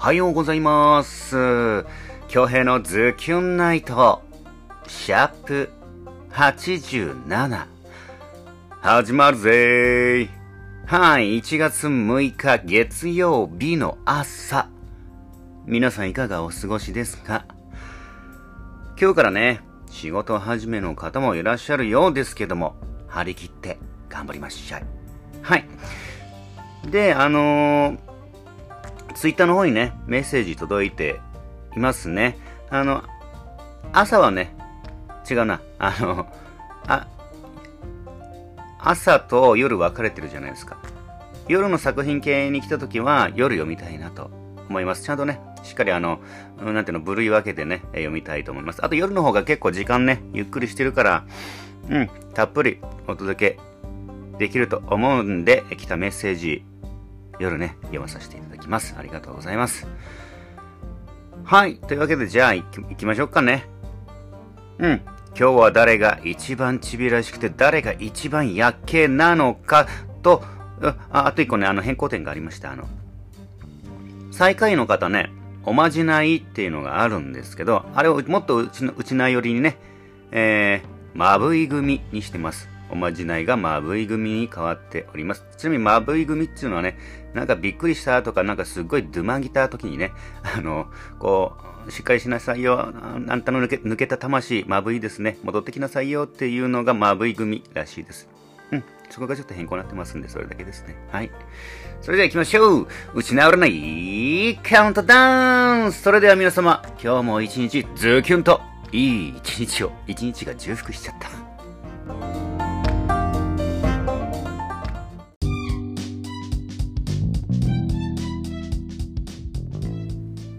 おはようございます。京平のズキュンナイト、シャープ87。始まるぜー。はい、1月6日月曜日の朝。皆さんいかがお過ごしですか？今日からね、仕事始めの方もいらっしゃるようですけども、張り切って頑張りましゃい。はい。で、あのー、ツイッターの方にね、メッセージ届いていますね。あの、朝はね、違うな。あの、あ、朝と夜分かれてるじゃないですか。夜の作品系に来た時は夜読みたいなと思います。ちゃんとね、しっかりあの、なんていうの、部類分けてね、読みたいと思います。あと夜の方が結構時間ね、ゆっくりしてるから、うん、たっぷりお届けできると思うんで、来たメッセージ、夜ね、読まさせていただきます。ありがとうございます。はい。というわけで、じゃあ行きましょうかね。うん。今日は誰が一番ちびらしくて、誰が一番やっけなのかと、ああと一個ね、あの変更点がありました。あの、最下位の方ね、おまじないっていうのがあるんですけど、あれをもっとうちの、うちなよりにね、えー、まぶい組にしてます。おまじないがまぶい組に変わっております。ちなみにまぶい組っていうのはね、なんかびっくりしたとか、なんかすっごいドゥマギた時にね、あの、こう、しっかりしなさいよ、あんたの抜け抜けた魂、まぶいですね、戻ってきなさいよっていうのがまぶい組らしいです。うん、そこがちょっと変更になってますんで、それだけですね。はい。それでは行きましょう打ち直らないカウントダウンそれでは皆様、今日も一日ズキュンといい一日を、一日が重複しちゃった。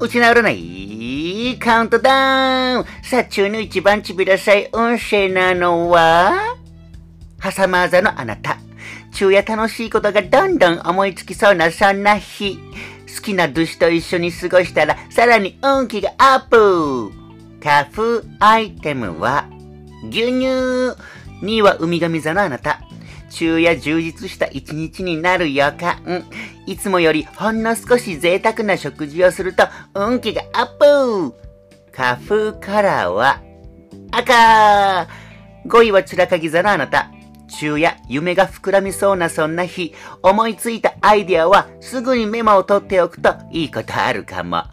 打ち直らないカウントダウンさあ、中の一番ちびらさい運勢なのは？挟まざのあなた。昼夜楽しいことがどんどん思いつきそうなそんな日。好きな女子と一緒に過ごしたらさらに運気がアップカフアイテムは牛乳2位は海神座のあなた。昼夜充実した一日になる予感。いつもよりほんの少し贅沢な食事をすると運気がアップ花風カラーは赤 !5 位はつらかぎ座のあなた。昼夜夢が膨らみそうなそんな日、思いついたアイデアはすぐにメモを取っておくといいことあるかも。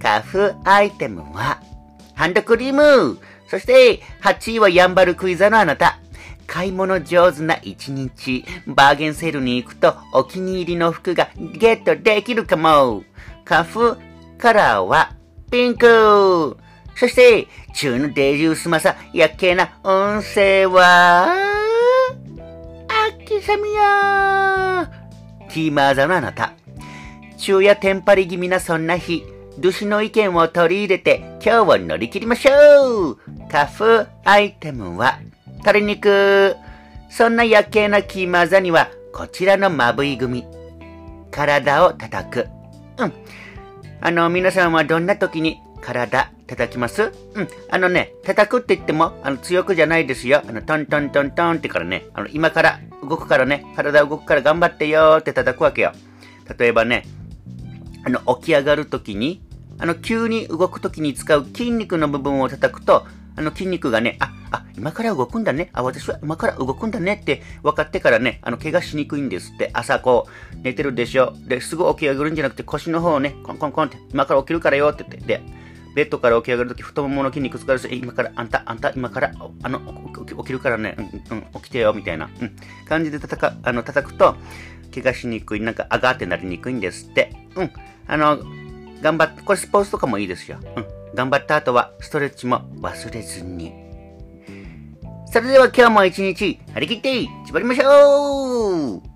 花風アイテムはハンドクリームそして8位はヤンバルクイザのあなた。買い物上手な一日、バーゲンセールに行くとお気に入りの服がゲットできるかも。花風カラーはピンクそして、中のデジュースマサ、やっけな音声は、秋サミヤティーマーザのあなた。中夜テンパり気味なそんな日、ドゥシの意見を取り入れて今日を乗り切りましょうカフアイテムは、鶏肉。そんな夜景なキーマーザには、こちらのまぶい組。体を叩く。うん。あの、皆さんはどんな時に体叩きます？うん。あのね、叩くって言っても、あの、強くじゃないですよ。あの、トントントントンってからね、あの、今から動くからね、体動くから頑張ってよーって叩くわけよ。例えばね、あの、起き上がる時に、あの、急に動く時に使う筋肉の部分を叩くと、あの筋肉がね、あ、あ、今から動くんだね。あ、私は今から動くんだねって分かってからね、あの、怪我しにくいんですって。朝こう、寝てるでしょ。で、すぐ起き上がるんじゃなくて腰の方をね、コンコンコンって、今から起きるからよって言って。で、ベッドから起き上がるとき、太ももの筋肉使うし、今から、あんた、あんた、今から、あの、起きるからね、うん、うん、起きてよ、みたいな、うん、感じで叩か、あの、叩くと、怪我しにくい、なんか、あがってなりにくいんですって。うん、あの、頑張って、これスポーツとかもいいですよ。うん。頑張った後はストレッチも忘れずに。それでは今日も一日張り切って縛りましょう。